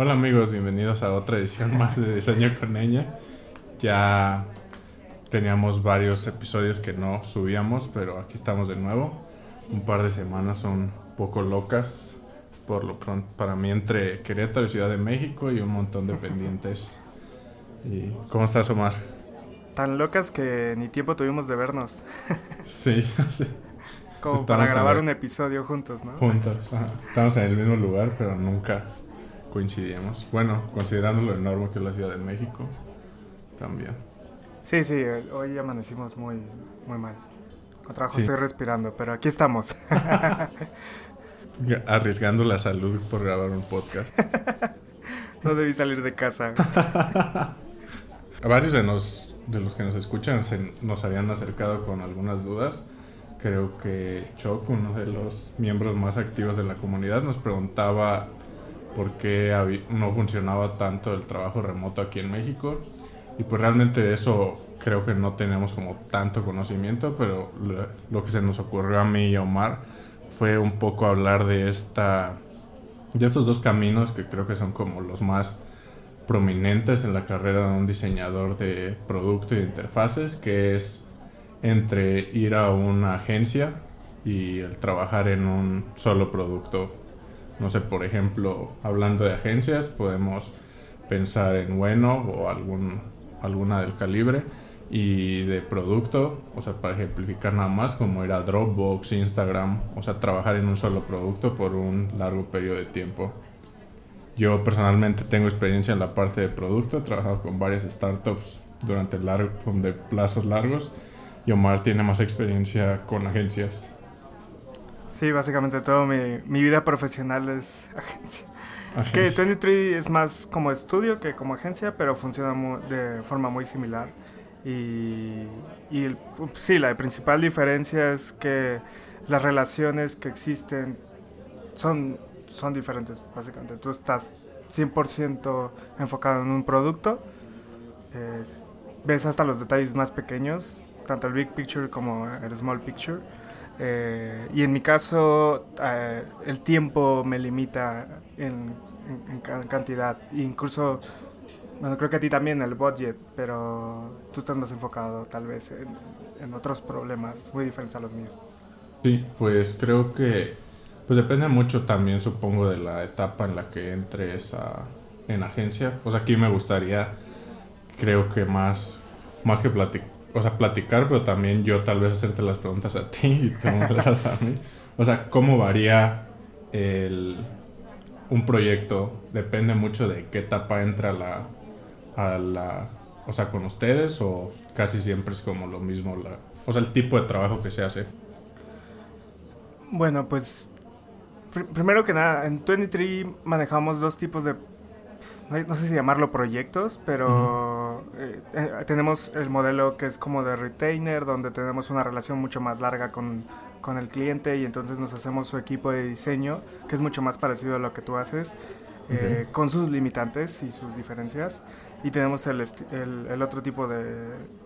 Hola amigos, bienvenidos a otra edición más de Diseño con Ella. Ya teníamos varios episodios que no subíamos, pero aquí estamos de nuevo. Un par de semanas son un poco locas, por lo pronto, para mí entre Querétaro y Ciudad de México y un montón de pendientes. ¿Y ¿Cómo estás, Omar? Tan locas que ni tiempo tuvimos de vernos. sí, sí. Como para grabar un episodio juntos, ¿no? Juntos, estamos en el mismo lugar, pero nunca coincidimos. Bueno, considerando lo enorme que es la Ciudad de México, también. Sí, sí, hoy amanecimos muy, muy mal. Con trabajo estoy respirando, pero aquí estamos. Arriesgando la salud por grabar un podcast. no debí salir de casa. A varios de, nos, de los que nos escuchan se nos habían acercado con algunas dudas. Creo que Choc, uno de los miembros más activos de la comunidad, nos preguntaba por qué no funcionaba tanto el trabajo remoto aquí en México. Y pues realmente de eso creo que no tenemos como tanto conocimiento, pero lo, que se nos ocurrió a mí y a Omar fue un poco hablar de esta de estos dos caminos que creo que son como los más prominentes en la carrera de un diseñador de producto y interfaces, que es entre ir a una agencia y el trabajar en un solo producto no sé, por ejemplo, hablando de agencias, podemos pensar en Bueno o algún, alguna del calibre y de producto, o sea, para ejemplificar nada más, como era Dropbox, Instagram, o sea, trabajar en un solo producto por un largo periodo de tiempo. Yo personalmente tengo experiencia en la parte de producto, he trabajado con varias startups durante largo, plazos largos y Omar tiene más experiencia con agencias. Sí, básicamente todo mi, mi vida profesional es agencia. Que 23 es más como estudio que como agencia, pero funciona de forma muy similar. Y, y sí, la principal diferencia es que las relaciones que existen son, son diferentes, básicamente. Tú estás 100% enfocado en un producto, ves hasta los detalles más pequeños, tanto el big picture como el small picture eh, y en mi caso, eh, el tiempo me limita en, cantidad. Incluso, bueno, creo que a ti también el budget, pero tú estás más enfocado tal vez en, otros problemas muy diferentes a los míos. Sí, pues creo que pues depende mucho también, supongo, de la etapa en la que entres a, en agencia. Pues aquí me gustaría, creo que más, más que platicar o sea, platicar, pero también yo tal vez hacerte las preguntas a ti y tú las a mí. O sea, ¿cómo varía el, un proyecto? Depende mucho de qué etapa entra la, a la, o sea, con ustedes o casi siempre es como lo mismo, la, o sea, el tipo de trabajo que se hace. Bueno, pues primero que nada, en 23 manejamos dos tipos de no sé si llamarlo proyectos, pero eh, eh, tenemos el modelo que es como de retainer, donde tenemos una relación mucho más larga con, con, el cliente y entonces nos hacemos su equipo de diseño, que es mucho más parecido a lo que tú haces, eh, con sus limitantes y sus diferencias. Y tenemos el, el, otro tipo de,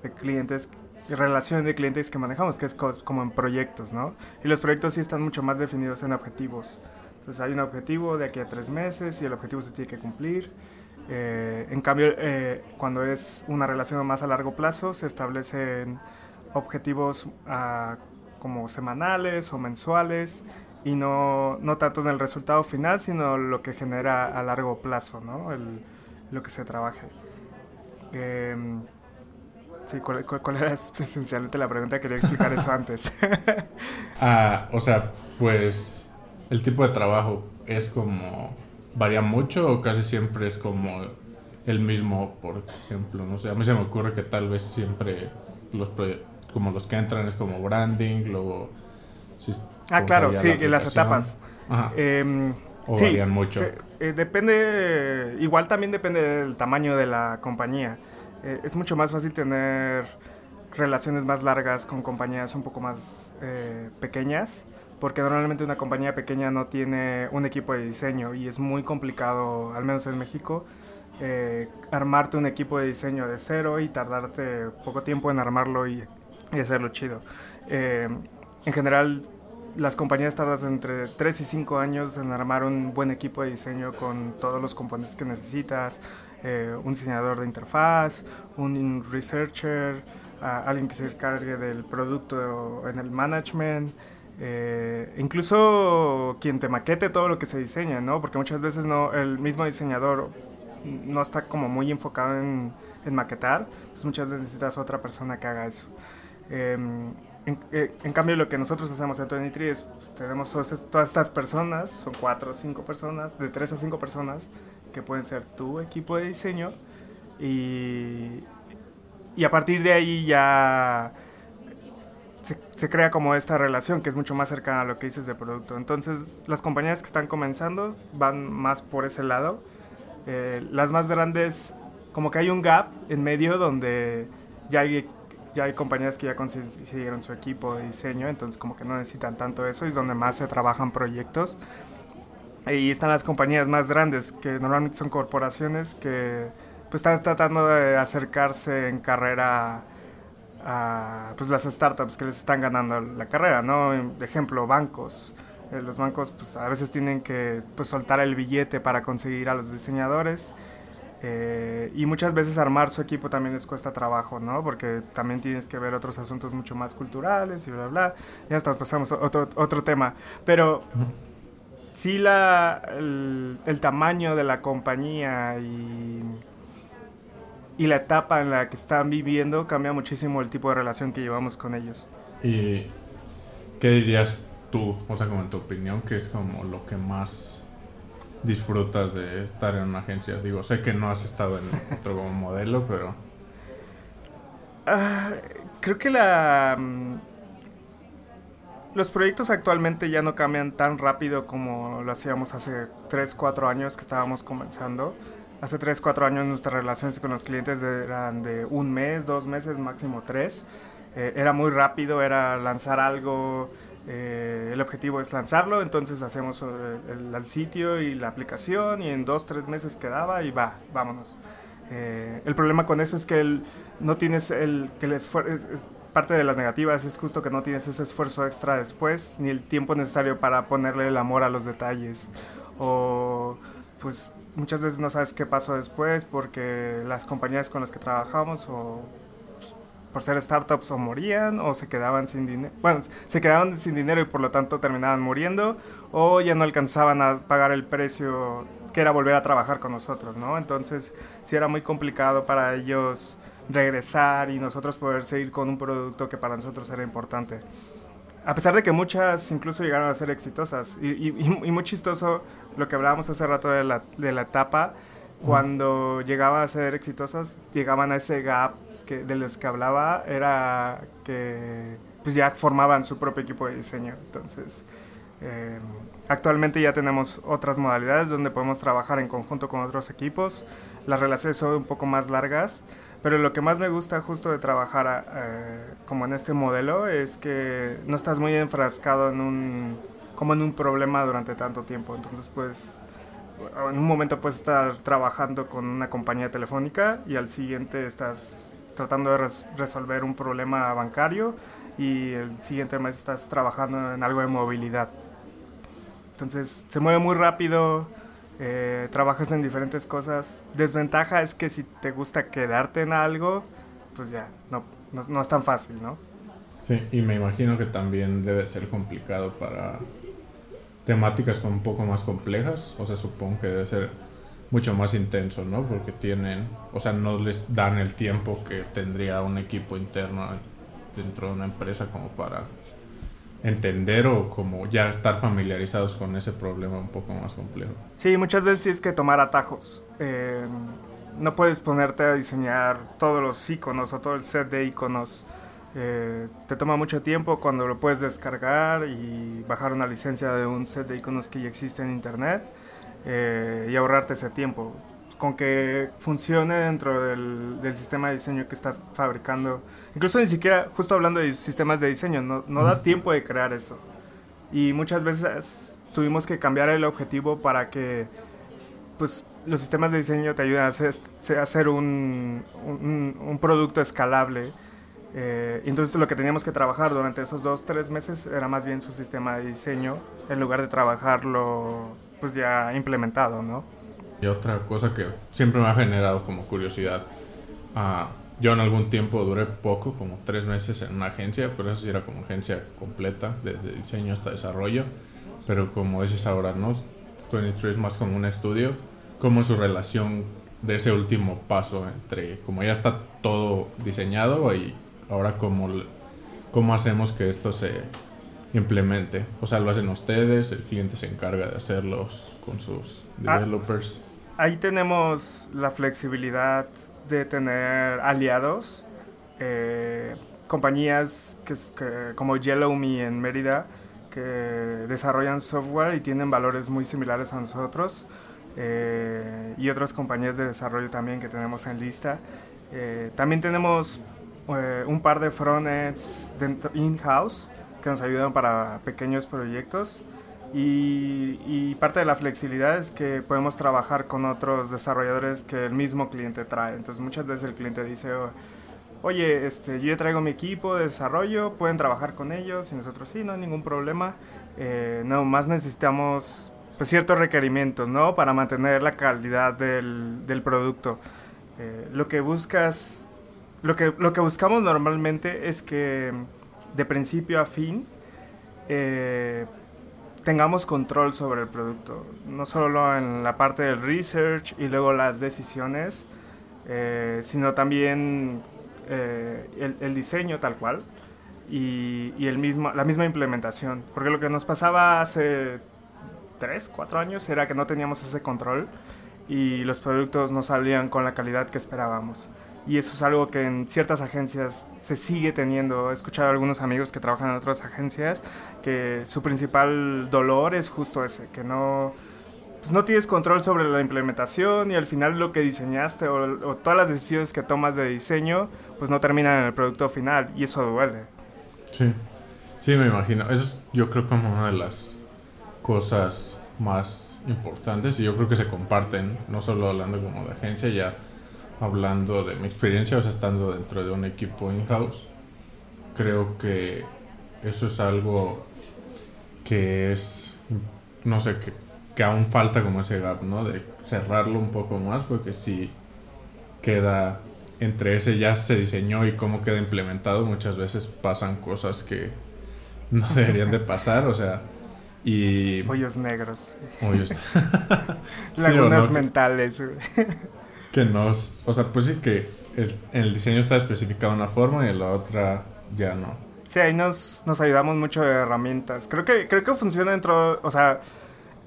de clientes relación de clientes que manejamos, que es como en proyectos, ¿no? Y los proyectos sí están mucho más definidos en objetivos. Entonces hay un objetivo de aquí a tres meses y el objetivo se tiene que cumplir. Eh, en cambio, eh, cuando es una relación más a largo plazo, se establecen objetivos ah, como semanales o mensuales y no, no, tanto en el resultado final, sino lo que genera a largo plazo, ¿no? El, lo que se trabaje. Em, sí, ¿cuál, ¿cuál, era esencialmente la pregunta? Quería explicar eso antes. ah, o sea, pues el tipo de trabajo es como varía mucho o casi siempre es como el mismo, por ejemplo, no sé, a mí se me ocurre que tal vez siempre los como los que entran es como branding, luego Ah, claro, sí, las etapas. Em, o varían mucho. Eh, depende, igual también depende del tamaño de la compañía. Eh, es mucho más fácil tener relaciones más largas con compañías un poco más eh, pequeñas porque normalmente una compañía pequeña no tiene un equipo de diseño y es muy complicado, al menos en México, eh, armarte un equipo de diseño de cero y tardarte poco tiempo en armarlo y, hacerlo chido. Eh, en general, las compañías tardan entre 3 y 5 años en armar un buen equipo de diseño con todos los componentes que necesitas, eh, un diseñador de interfaz, un researcher, alguien que se encargue del producto en el management, eh, incluso quien te maquete todo lo que se diseña, ¿no? Porque muchas veces no, el mismo diseñador no está como muy enfocado en, maquetar, entonces muchas veces necesitas otra persona que haga eso. Em, eh, en, cambio, lo que nosotros hacemos en 23 es, pues, tenemos todas, estas personas, son cuatro o cinco personas, de tres a cinco personas, que pueden ser tu equipo de diseño, y, y a partir de ahí ya se, crea como esta relación que es mucho más cercana a lo que dices de producto. Entonces, las compañías que están comenzando van más por ese lado. Eh, las más grandes, como que hay un gap en medio donde ya hay ya hay compañías que ya consiguieron su equipo de diseño, entonces como que no necesitan tanto eso, y es donde más se trabajan proyectos. Y están las compañías más grandes, que normalmente son corporaciones que pues están tratando de acercarse en carrera a pues las startups que les están ganando la carrera, ¿no? De ejemplo, bancos. Eh, los bancos pues a veces tienen que pues soltar el billete para conseguir a los diseñadores eh, y muchas veces armar su equipo también les cuesta trabajo, ¿no? Porque también tienes que ver otros asuntos mucho más culturales y bla, bla. Ya hasta pasamos a otro, otro tema. Pero sí la, el, el, tamaño de la compañía y, y la etapa en la que están viviendo cambia muchísimo el tipo de relación que llevamos con ellos. ¿Y qué dirías tú, o sea, como en tu opinión, que es como lo que más disfrutas de estar en una agencia? Digo, sé que no has estado en otro como modelo, pero... Ah, creo que la... Mm, los proyectos actualmente ya no cambian tan rápido como lo hacíamos hace 3, 4 años que estábamos comenzando. Hace 3, 4 años nuestras relaciones con los clientes eran de un mes, dos meses, máximo tres. Eh, era muy rápido, era lanzar algo, eh, el objetivo es lanzarlo, entonces hacemos eh, el, sitio y la aplicación y en dos, tres meses quedaba y va, vámonos. Eh, el problema con eso es que no tienes el, que el esfuerzo, parte de las negativas es justo que no tienes ese esfuerzo extra después, ni el tiempo necesario para ponerle el amor a los detalles. O pues muchas veces no sabes qué pasó después porque las compañías con las que trabajamos o por ser startups o morían o se quedaban sin dinero. Bueno, se quedaban sin dinero y por lo tanto terminaban muriendo o ya no alcanzaban a pagar el precio que era volver a trabajar con nosotros, ¿no? Entonces sí era muy complicado para ellos regresar y nosotros poder seguir con un producto que para nosotros era importante. A pesar de que muchas incluso llegaron a ser exitosas. Y, y, muy chistoso lo que hablábamos hace rato de la, de la etapa, cuando llegaban a ser exitosas, llegaban a ese gap que, de los que hablaba era que pues ya formaban su propio equipo de diseño. Entonces, eh, actualmente ya tenemos otras modalidades donde podemos trabajar en conjunto con otros equipos. Las relaciones son un poco más largas, pero lo que más me gusta justo de trabajar eh, como en este modelo es que no estás muy enfrascado en un como en un problema durante tanto tiempo. Entonces, pues en un momento puedes estar trabajando con una compañía telefónica y al siguiente estás tratando de resolver un problema bancario y el siguiente mes estás trabajando en algo de movilidad. Entonces se mueve muy rápido, eh, trabajas en diferentes cosas. Desventaja es que si te gusta quedarte en algo, pues ya, no, no, no es tan fácil, ¿no? Sí, y me imagino que también debe ser complicado para temáticas un poco más complejas, o sea, supongo que debe ser mucho más intenso, ¿no? Porque tienen, o sea, no les dan el tiempo que tendría un equipo interno dentro de una empresa como para entender o como ya estar familiarizados con ese problema un poco más complejo. Sí, muchas veces tienes que tomar atajos. Eh, no puedes ponerte a diseñar todos los iconos o todo el set de iconos. Eh, te toma mucho tiempo cuando lo puedes descargar y bajar una licencia de un set de iconos que ya existe en internet eh, y ahorrarte ese tiempo. Con que funcione dentro del, del, sistema de diseño que estás fabricando. Incluso ni siquiera, justo hablando de sistemas de diseño, no, no da tiempo de crear eso. Y muchas veces tuvimos que cambiar el objetivo para que pues, los sistemas de diseño te ayuden a hacer, a hacer un, un, un producto escalable Eh, entonces lo que teníamos que trabajar durante esos dos, tres meses era más bien su sistema de diseño en lugar de trabajarlo pues ya implementado, ¿no? Y otra cosa que siempre me ha generado como curiosidad, uh, yo en algún tiempo duré poco, como tres meses en una agencia, pero eso sí era como agencia completa, desde diseño hasta desarrollo, pero como dices ahora, ¿no? 23 es más como un estudio, ¿cómo es su relación de ese último paso entre como ya está todo diseñado y ahora cómo, cómo hacemos que esto se implemente? O sea, lo hacen ustedes, el cliente se encarga de hacerlos con sus ah, developers ahí tenemos la flexibilidad de tener aliados, eh, compañías que, como YellowMe en Mérida, que desarrollan software y tienen valores muy similares a nosotros, eh, y otras compañías de desarrollo también que tenemos en lista. Eh, también tenemos un par de frontends in-house que nos ayudan para pequeños proyectos. Y, parte de la flexibilidad es que podemos trabajar con otros desarrolladores que el mismo cliente trae. Entonces muchas veces el cliente dice, oye, este, yo traigo mi equipo de desarrollo, pueden trabajar con ellos y nosotros sí, no hay ningún problema. Eh, no, más necesitamos pues, ciertos requerimientos, ¿no? Para mantener la calidad del, del producto. Eh, lo que buscas, lo que, lo que buscamos normalmente es que de principio a fin, eh, tengamos control sobre el producto, no solo en la parte del research y luego las decisiones, eh, sino también eh, el, diseño tal cual y, el mismo, la misma implementación. Porque lo que nos pasaba hace 3, 4 años era que no teníamos ese control y los productos no salían con la calidad que esperábamos y eso es algo que en ciertas agencias se sigue teniendo. He escuchado a algunos amigos que trabajan en otras agencias que su principal dolor es justo ese, que no, pues no tienes control sobre la implementación y al final lo que diseñaste o, todas las decisiones que tomas de diseño pues no terminan en el producto final y eso duele. Sí, sí me imagino. Eso es yo creo como una de las cosas más importantes y yo creo que se comparten, no solo hablando como de agencia ya hablando de mi experiencia, o sea, estando dentro de un equipo in-house, creo que eso es algo que es, no sé, que, que, aún falta como ese gap, ¿no? De cerrarlo un poco más, porque si queda entre ese ya se diseñó y cómo queda implementado, muchas veces pasan cosas que no deberían de pasar, o sea, y... Hoyos negros. Hoyos. Lagunas mentales que nos, o sea, pues sí que el, el diseño está especificado de una forma y la otra ya no. Sí, ahí nos, nos ayudamos mucho de herramientas. Creo que, creo que funciona dentro, o sea,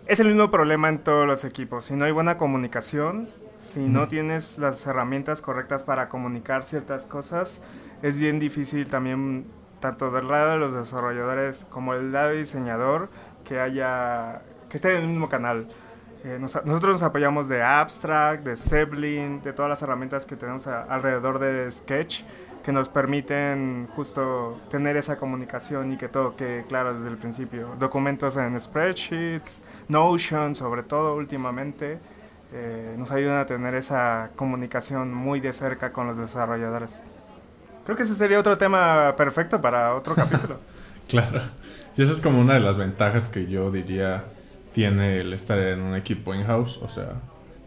es el mismo problema en todos los equipos. Si no hay buena comunicación, si no tienes las herramientas correctas para comunicar ciertas cosas, es bien difícil también, tanto del lado de los desarrolladores como del lado diseñador, que haya, que esté en el mismo canal. Eh, nosotros nos apoyamos de Abstract, de Zeppelin, de todas las herramientas que tenemos alrededor de Sketch que nos permiten justo tener esa comunicación y que todo quede claro desde el principio. Documentos en spreadsheets, Notion sobre todo últimamente, eh, nos ayudan a tener esa comunicación muy de cerca con los desarrolladores. Creo que ese sería otro tema perfecto para otro capítulo. claro. Y esa es como una de las ventajas que yo diría tiene el estar en un equipo in-house, o sea,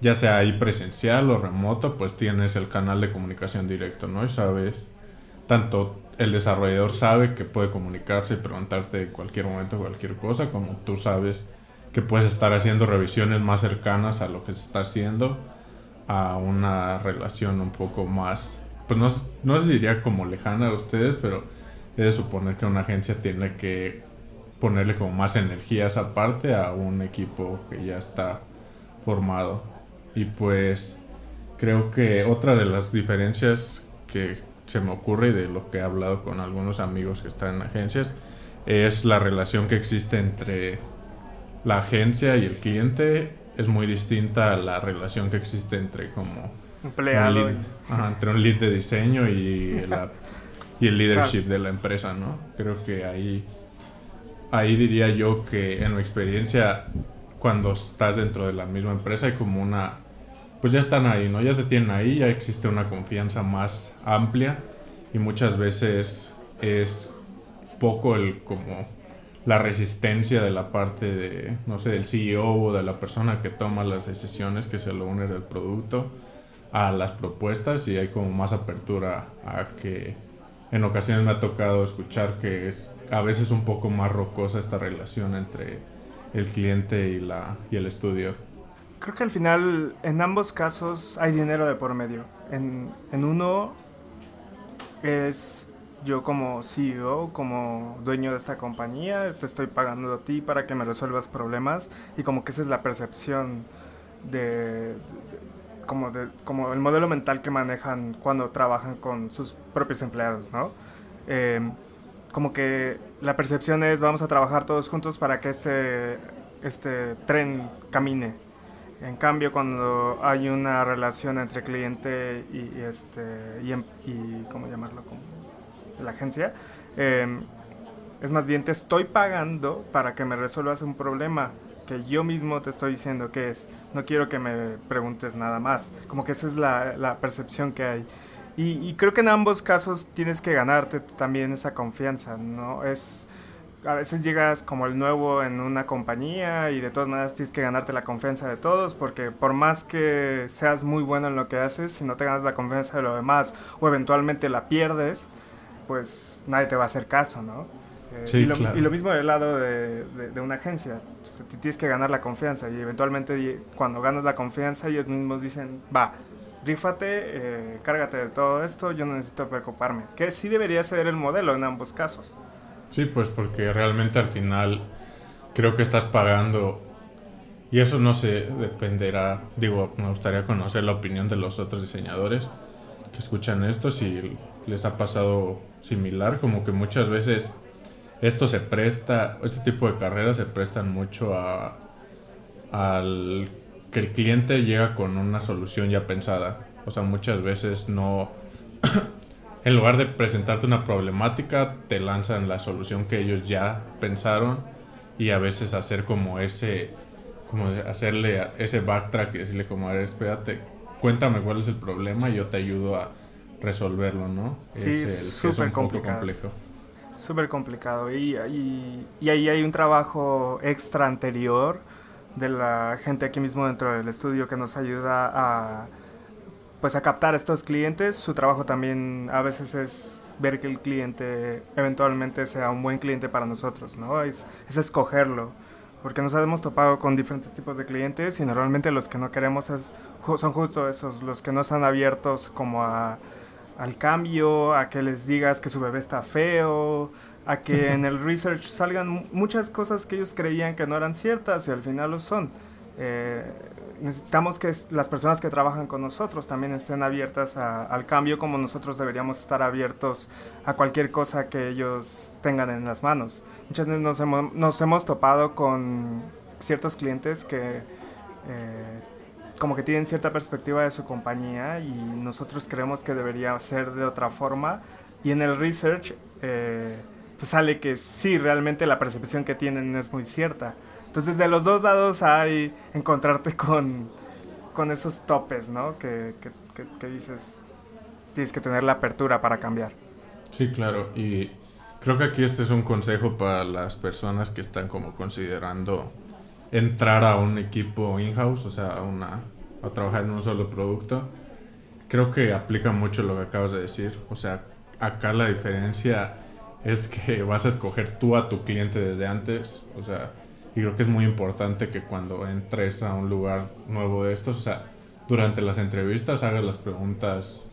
ya sea ahí presencial o remoto, pues tienes el canal de comunicación directo, ¿no? Y sabes, tanto el desarrollador sabe que puede comunicarse y preguntarte en cualquier momento cualquier cosa, como tú sabes que puedes estar haciendo revisiones más cercanas a lo que se está haciendo, a una relación un poco más, pues no, no se diría como lejana a ustedes, pero he de suponer que una agencia tiene que ponerle como más energías aparte a un equipo que ya está formado. Y pues creo que otra de las diferencias que se me ocurre y de lo que he hablado con algunos amigos que están en agencias es la relación que existe entre la agencia y el cliente. Es muy distinta a la relación que existe entre como empleado entre un lead de diseño y, y el leadership de la empresa no creo que ahí ahí diría yo que en mi experiencia, cuando estás dentro de la misma empresa, hay como una. Pues ya están ahí, ¿no? Ya te tienen ahí, ya existe una confianza más amplia y muchas veces es poco el como la resistencia de la parte de, no sé, del CEO o de la persona que toma las decisiones, que se lo une del producto, a las propuestas y hay como más apertura a que en ocasiones me ha tocado escuchar que es a veces un poco más rocosa esta relación entre el cliente y, la, y el estudio. Creo que al final, en ambos casos, hay dinero de por medio. En, en uno es yo como CEO, como dueño de esta compañía, te estoy pagando a ti para que me resuelvas problemas y como que esa es la percepción de, como, de, como el modelo mental que manejan cuando trabajan con sus propios empleados, ¿no? Em, como que la percepción es vamos a trabajar todos juntos para que este, este tren camine. En cambio, cuando hay una relación entre cliente y, este y, em, y ¿cómo llamarlo? Como la agencia, em, es más bien te estoy pagando para que me resuelvas un problema que yo mismo te estoy diciendo que es. No quiero que me preguntes nada más. Como que esa es la, la percepción que hay. Y, creo que en ambos casos tienes que ganarte también esa confianza, ¿no? Es, a veces llegas como el nuevo en una compañía y de todas maneras tienes que ganarte la confianza de todos porque por más que seas muy bueno en lo que haces, si no te ganas la confianza de los demás o eventualmente la pierdes, pues nadie te va a hacer caso, ¿no? Eh, y, lo, mismo del lado de, de, una agencia, pues, tienes que ganar la confianza y eventualmente cuando ganas la confianza ellos mismos dicen, va, rífate, eh, cárgate de todo esto, yo no necesito preocuparme, que sí debería ser el modelo en ambos casos. Sí, pues porque realmente al final creo que estás pagando y eso no se dependerá, digo, me gustaría conocer la opinión de los otros diseñadores que escuchan esto, si les ha pasado similar, como que muchas veces esto se presta, este tipo de carreras se prestan mucho a al que el cliente llega con una solución ya pensada. O sea, muchas veces no en lugar de presentarte una problemática, te lanzan la solución que ellos ya pensaron y a veces hacer como ese como hacerle ese backtrack y decirle como, a ver, espérate, cuéntame cuál es el problema y yo te ayudo a resolverlo, ¿no? Sí, es súper complicado. Súper complicado. Y, y, ahí hay un trabajo extra anterior de la gente aquí mismo dentro del estudio que nos ayuda a pues a captar a estos clientes. Su trabajo también a veces es ver que el cliente eventualmente sea un buen cliente para nosotros, ¿no? Es, es escogerlo. Porque nos hemos topado con diferentes tipos de clientes y normalmente los que no queremos es, son justo esos, los que no están abiertos como a al cambio, a que les digas que su bebé está feo, a que en el research salgan muchas cosas que ellos creían que no eran ciertas y al final lo son. Eh, necesitamos que las personas que trabajan con nosotros también estén abiertas al cambio como nosotros deberíamos estar abiertos a cualquier cosa que ellos tengan en las manos. Muchas veces nos hemos, nos hemos topado con ciertos clientes que eh, como que tienen cierta perspectiva de su compañía y nosotros creemos que debería ser de otra forma. Y en el research, eh, pues sale que sí, realmente la percepción que tienen es muy cierta. Entonces, de los dos lados hay encontrarte con, con esos topes, ¿no? Que, que, que, dices, tienes que tener la apertura para cambiar. Sí, claro. Y creo que aquí este es un consejo para las personas que están como considerando entrar a un equipo in-house, o sea, a, una, a trabajar en un solo producto, creo que aplica mucho lo que acabas de decir. O sea, acá la diferencia es que vas a escoger tú a tu cliente desde antes. O sea, y creo que es muy importante que cuando entres a un lugar nuevo de estos, o sea, durante las entrevistas hagas las preguntas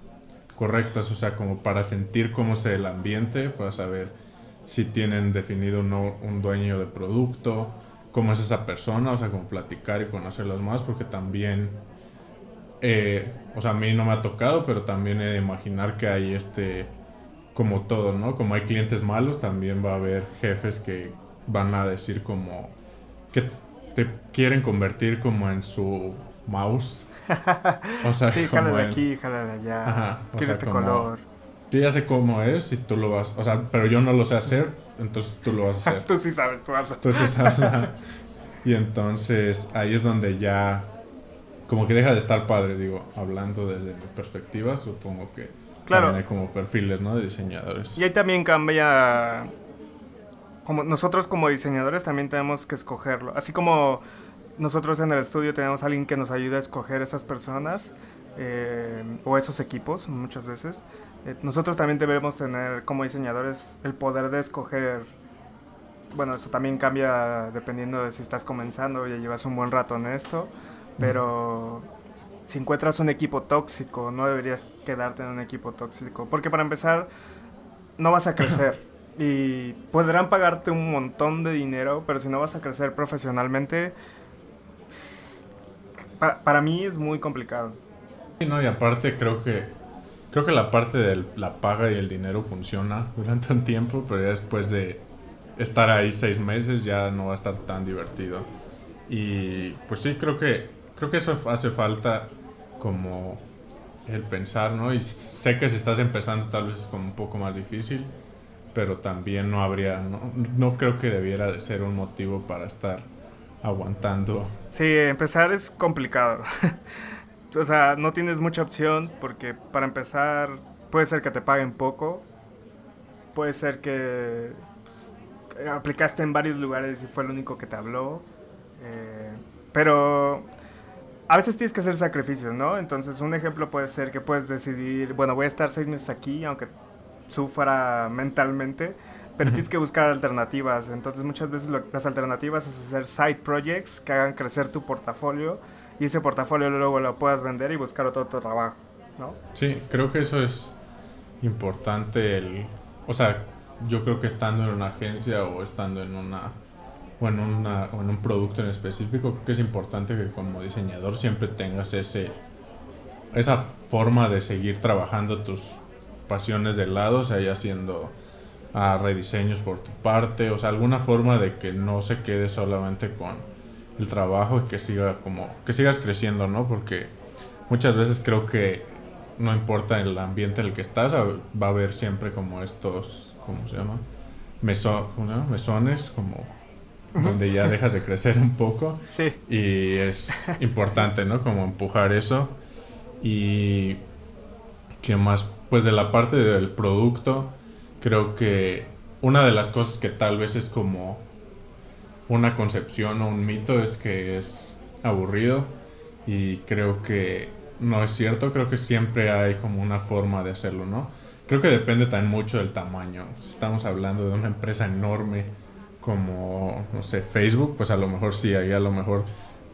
correctas, o sea, como para sentir cómo es el ambiente, para saber si tienen definido no, un dueño de producto, cómo es esa persona, o sea, como platicar y conocerlas más, porque también, eh, o sea, a mí no me ha tocado, pero también he de imaginar que hay este, como todo, ¿no? Como hay clientes malos, también va a haber jefes que van a decir como que te quieren convertir como en su mouse. O sea, sí, jala de aquí, jala de allá. Ajá, este color. Yo ya sé cómo es y tú lo vas, o sea, pero yo no lo sé hacer, entonces tú lo vas a hacer. tú sí sabes, tú vas a Tú sí sabes. y entonces ahí es donde ya como que deja de estar padre, digo, hablando desde mi perspectiva, supongo que Claro. También hay como perfiles, ¿no? De diseñadores. Y ahí también cambia. Como nosotros como diseñadores también tenemos que escogerlo. Así como nosotros en el estudio tenemos a alguien que nos ayuda a escoger esas personas eh, o esos equipos muchas veces. Eh, nosotros también debemos tener como diseñadores el poder de escoger. Bueno, eso también cambia dependiendo de si estás comenzando o ya llevas un buen rato en esto. Pero si encuentras un equipo tóxico, no deberías quedarte en un equipo tóxico. Porque para empezar, no vas a crecer. y podrán pagarte un montón de dinero, pero si no vas a crecer profesionalmente, para, para mí es muy complicado. Sí, no, y aparte creo que creo que la parte de la paga y el dinero funciona durante un tiempo, pero ya después de estar ahí seis meses ya no va a estar tan divertido. Y pues sí, creo que creo que eso hace falta como el pensar, ¿no? Y sé que si estás empezando tal vez es como un poco más difícil, pero también no habría, no, no creo que debiera de ser un motivo para estar aguantando. Sí, empezar es complicado. o sea, no tienes mucha opción porque para empezar puede ser que te paguen poco, puede ser que pues, aplicaste en varios lugares y fue el único que te habló, eh, pero a veces tienes que hacer sacrificios, ¿no? Entonces un ejemplo puede ser que puedes decidir, bueno, voy a estar seis meses aquí, aunque sufra mentalmente, pero tienes que buscar alternativas. Entonces muchas veces las alternativas es hacer side projects que hagan crecer tu portafolio y ese portafolio luego lo puedas vender y buscar otro, otro trabajo, ¿no? Sí, creo que eso es importante. El, o sea, yo creo que estando en una agencia o estando en una o en, una, o en un producto en específico, creo que es importante que como diseñador siempre tengas ese esa forma de seguir trabajando tus pasiones de lado, o sea, ya haciendo a rediseños por tu parte, o sea, alguna forma de que no se quede solamente con el trabajo y que siga como que sigas creciendo, ¿no? Porque muchas veces creo que no importa el ambiente en el que estás, va a haber siempre como estos, ¿cómo se llama? Meso, ¿no? Mesones, como donde ya dejas de crecer un poco. Sí. Y es importante, ¿no? Como empujar eso. Y que más, pues de la parte del producto, creo que una de las cosas que tal vez es como una concepción o un mito es que es aburrido y creo que no es cierto, creo que siempre hay como una forma de hacerlo, ¿no? Creo que depende también mucho del tamaño. Si estamos hablando de una empresa enorme como, no sé, Facebook, pues a lo mejor sí, ahí a lo mejor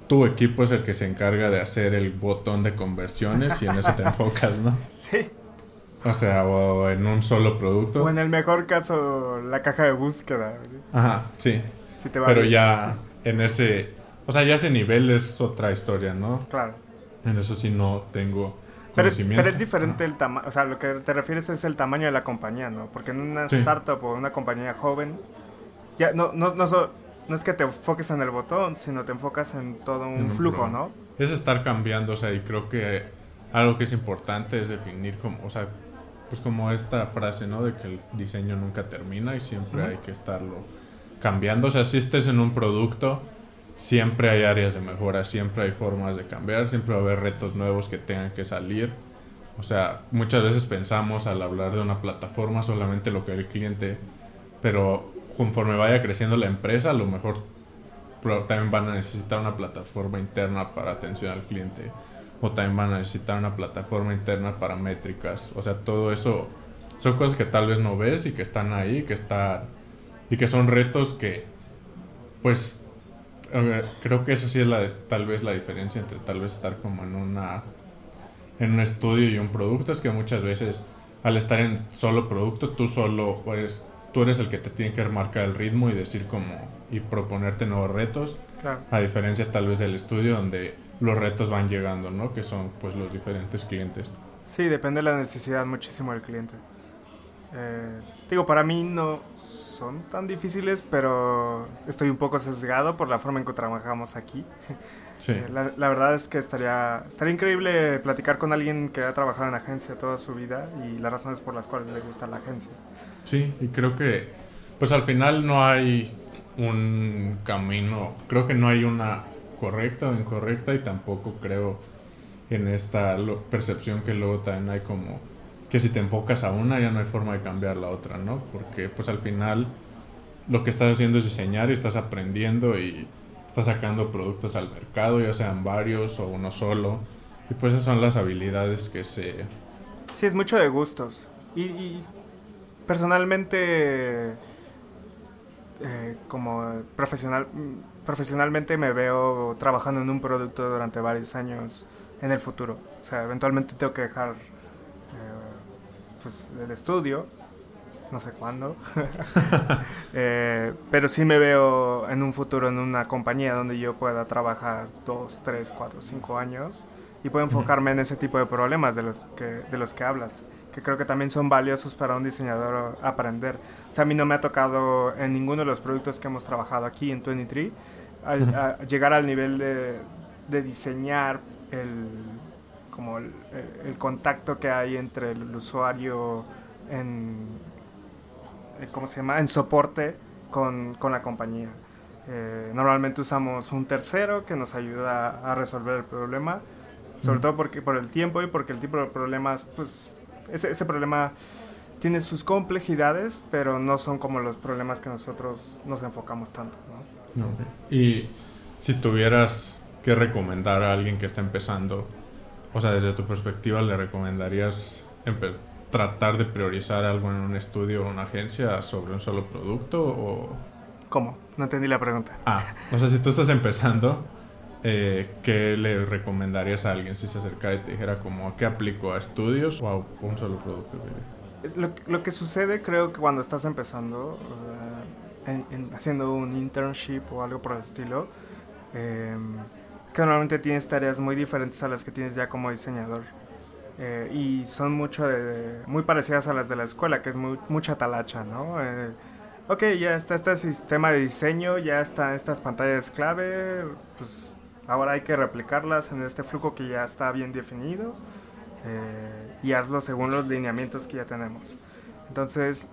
tu equipo es el que se encarga de hacer el botón de conversiones y en eso te enfocas, ¿no? Sí. O sea, o en un solo producto. O en el mejor caso, la caja de búsqueda. Ajá, sí. Pero ya en ese, o sea, ya ese nivel es otra historia, ¿no? Claro. En eso sí no tengo pero pero es, diferente el tamaño, o sea, lo que te refieres es el tamaño de la compañía, ¿no? Porque en una startup o una compañía joven, ya no, no, no, no, es que te enfoques en el botón, sino te enfocas en todo un, flujo, ¿no? Es estar cambiando, o sea, y creo que algo que es importante es definir como, o sea, pues como esta frase, ¿no? De que el diseño nunca termina y siempre hay que estarlo cambiando. O sea, si estés en un producto, siempre hay áreas de mejora, siempre hay formas de cambiar, siempre va a haber retos nuevos que tengan que salir. O sea, muchas veces pensamos al hablar de una plataforma solamente lo que el cliente, pero conforme vaya creciendo la empresa, a lo mejor también van a necesitar una plataforma interna para atención al cliente o también van a necesitar una plataforma interna para métricas. O sea, todo eso son cosas que tal vez no ves y que están ahí, que están y que son retos que pues creo que eso sí es la tal vez la diferencia entre tal vez estar como en una en un estudio y un producto es que muchas veces al estar en solo producto tú solo pues tú eres el que te tiene que marcar el ritmo y decir como y proponerte nuevos retos a diferencia tal vez del estudio donde los retos van llegando, ¿no? Que son pues los diferentes clientes. Sí, depende de la necesidad muchísimo del cliente. Eh, digo, para mí no son tan difíciles, pero estoy un poco sesgado por la forma en que trabajamos aquí. Sí. Eh, la, la, verdad es que estaría, estaría increíble platicar con alguien que ha trabajado en agencia toda su vida y las razones por las cuales le gusta la agencia. Sí, y creo que pues al final no hay un camino, creo que no hay una correcta o incorrecta y tampoco creo en esta percepción que luego también hay como que si te enfocas a una ya no hay forma de cambiar la otra, ¿no? Porque pues al final lo que estás haciendo es diseñar y estás aprendiendo y estás sacando productos al mercado, ya sean varios o uno solo. Y pues esas son las habilidades que se... Sí, es mucho de gustos. Y, personalmente, eh, como profesional, profesionalmente me veo trabajando en un producto durante varios años en el futuro. O sea, eventualmente tengo que dejar pues, el estudio, no sé cuándo, eh, pero sí me veo en un futuro en una compañía donde yo pueda trabajar dos, tres, cuatro, cinco años y puedo enfocarme en ese tipo de problemas de los que, de los que hablas, que creo que también son valiosos para un diseñador aprender. O sea, a mí no me ha tocado en ninguno de los productos que hemos trabajado aquí en 23 llegar al nivel de, de diseñar el como el, contacto que hay entre el, usuario en, eh, ¿cómo se llama? En soporte con, con la compañía. Eh, normalmente usamos un tercero que nos ayuda a resolver el problema, sobre todo porque, por el tiempo y porque el tipo de problemas, pues ese, ese problema tiene sus complejidades, pero no son como los problemas que nosotros nos enfocamos tanto. ¿no? Y si tuvieras que recomendar a alguien que está empezando o sea, desde tu perspectiva, ¿le recomendarías tratar de priorizar algo en un estudio o una agencia sobre un solo producto o...? ¿Cómo? No entendí la pregunta. Ah, o sea, si tú estás empezando, eh, ¿qué le recomendarías a alguien si se acercara y te dijera como, ¿qué aplico a estudios o a un solo producto? Lo, lo que sucede creo que cuando estás empezando, haciendo un internship o algo por el estilo, eh, que normalmente tienes tareas muy diferentes a las que tienes ya como diseñador. Eh, y son mucho de, muy parecidas a las de la escuela, que es muy, mucha talacha, ¿no? Eh, ok, ya está este sistema de diseño, ya están estas pantallas clave, pues ahora hay que replicarlas en este flujo que ya está bien definido eh, y hazlo según los lineamientos que ya tenemos. Entonces,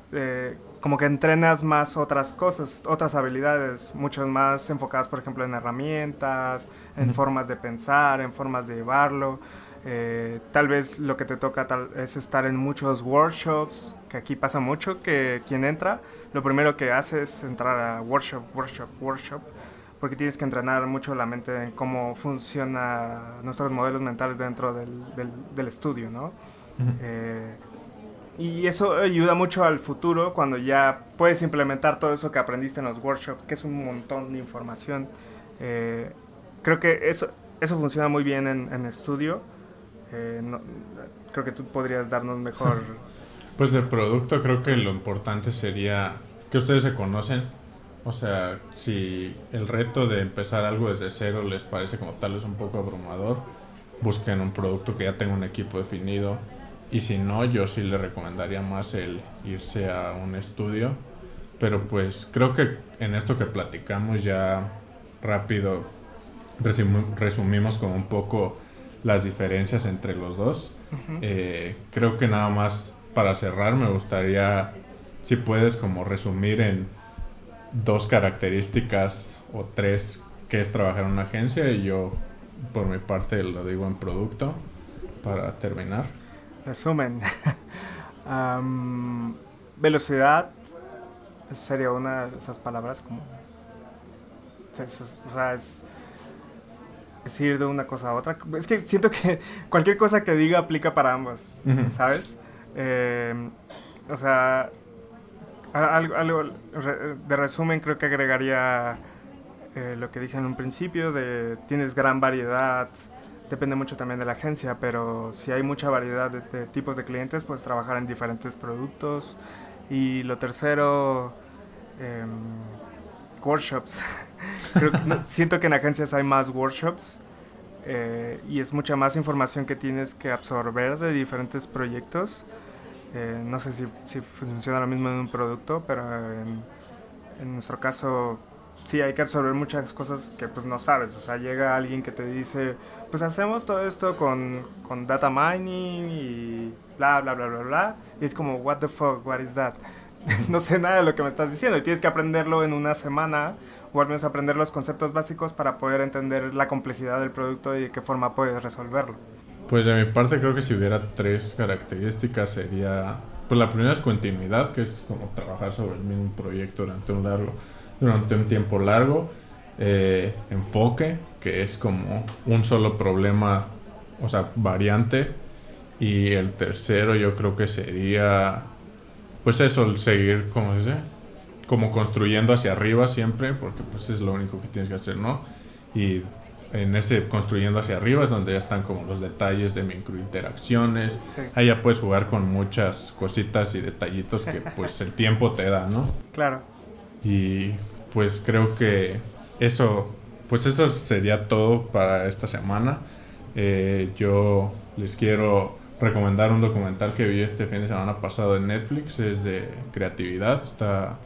como que entrenas más otras cosas, otras habilidades, mucho más enfocadas, por ejemplo, en herramientas, en formas de pensar, en formas de llevarlo. Eh, tal vez lo que te toca tal, es estar en muchos workshops, que aquí pasa mucho, que quien entra, lo primero que hace es entrar a workshop, workshop, workshop, porque tienes que entrenar mucho la mente en cómo funcionan nuestros modelos mentales dentro del, del, estudio, ¿no? Y eso ayuda mucho al futuro cuando ya puedes implementar todo eso que aprendiste en los workshops, que es un montón de información. Eh, creo que eso, eso funciona muy bien en, estudio. Eh, creo que tú podrías darnos mejor... Pues de producto creo que lo importante sería que ustedes se conocen. O sea, si el reto de empezar algo desde cero les parece como tal es un poco abrumador, busquen un producto que ya tenga un equipo definido, y si no, yo sí le recomendaría más el irse a un estudio. Pero pues creo que en esto que platicamos ya rápido resumimos como un poco las diferencias entre los dos. Eh, creo que nada más para cerrar me gustaría, si puedes como resumir en dos características o tres que es trabajar en una agencia y yo por mi parte lo digo en producto para terminar. Resumen. velocidad sería una de esas palabras como... O sea, es, ir de una cosa a otra. Es que siento que cualquier cosa que diga aplica para ambas, ¿sabes? Em, o sea, algo, algo, de resumen creo que agregaría eh, lo que dije en un principio, de tienes gran variedad depende mucho también de la agencia, pero si hay mucha variedad de, tipos de clientes, puedes trabajar en diferentes productos. Y lo tercero, em, workshops. siento que en agencias hay más workshops eh, y es mucha más información que tienes que absorber de diferentes proyectos. Eh, no sé si, si, funciona lo mismo en un producto, pero en, en nuestro caso sí hay que resolver muchas cosas que pues no sabes. O sea, llega alguien que te dice, pues hacemos todo esto con, con data mining y bla, bla, bla, bla, bla. Y es como, what the fuck, what is that? no sé nada de lo que me estás diciendo y tienes que aprenderlo en una semana o al menos aprender los conceptos básicos para poder entender la complejidad del producto y de qué forma puedes resolverlo. Pues de mi parte creo que si hubiera tres características sería, pues la primera es continuidad, que es como trabajar sobre el mismo proyecto durante un largo, durante un tiempo largo. Eh, enfoque, que es como un solo problema, o sea, variante. Y el tercero yo creo que sería, pues eso, el seguir, como dice, como construyendo hacia arriba siempre, porque pues es lo único que tienes que hacer, ¿no? Y en ese construyendo hacia arriba es donde ya están como los detalles de microinteracciones. Ahí ya puedes jugar con muchas cositas y detallitos que pues el tiempo te da, ¿no? Claro. Y pues creo que eso, pues eso sería todo para esta semana. Eh, yo les quiero recomendar un documental que vi este fin de semana pasado en Netflix, es de creatividad, está,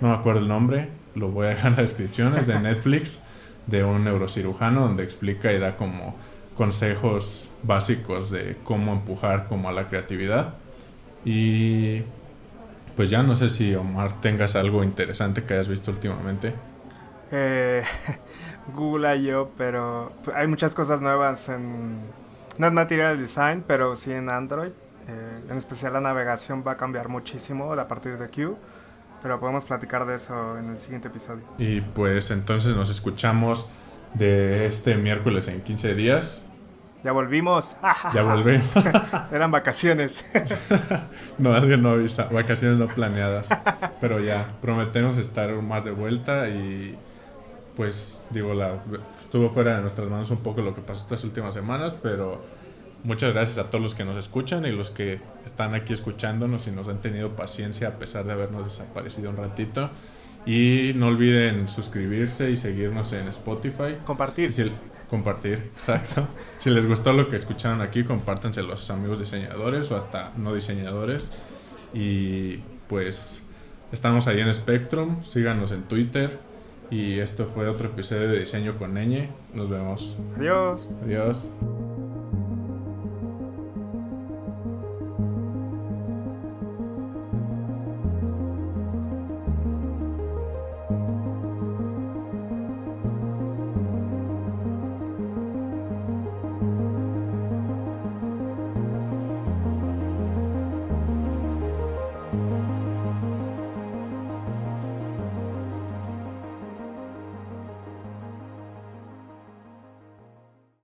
no me acuerdo el nombre, lo voy a dejar en la descripción, es de Netflix de un neurocirujano donde explica y da como consejos básicos de cómo empujar como a la creatividad. Y pues ya no sé si Omar tengas algo interesante que hayas visto últimamente. Eh, Google yo, pero hay muchas cosas nuevas en... No es Material Design, pero sí en Android. Eh, en especial la navegación va a cambiar muchísimo a partir de Q. Pero podemos platicar de eso en el siguiente episodio. Y pues entonces nos escuchamos de este miércoles en 15 días. Ya volvimos. ya volví. Eran vacaciones. no, alguien no avisa. Vacaciones no planeadas. Pero ya, prometemos estar más de vuelta y pues digo, la, estuvo fuera de nuestras manos un poco lo que pasó estas últimas semanas, pero Muchas gracias a todos los que nos escuchan y los que están aquí escuchándonos y nos han tenido paciencia a pesar de habernos desaparecido un ratito. Y no olviden suscribirse y seguirnos en Spotify. Compartir. compartir, exacto. si les gustó lo que escucharon aquí, compártanse a los amigos diseñadores o hasta no diseñadores. Y pues estamos ahí en Spectrum. Síganos en Twitter. Y esto fue otro episodio de Diseño con Neñe. Nos vemos. Adiós. Adiós.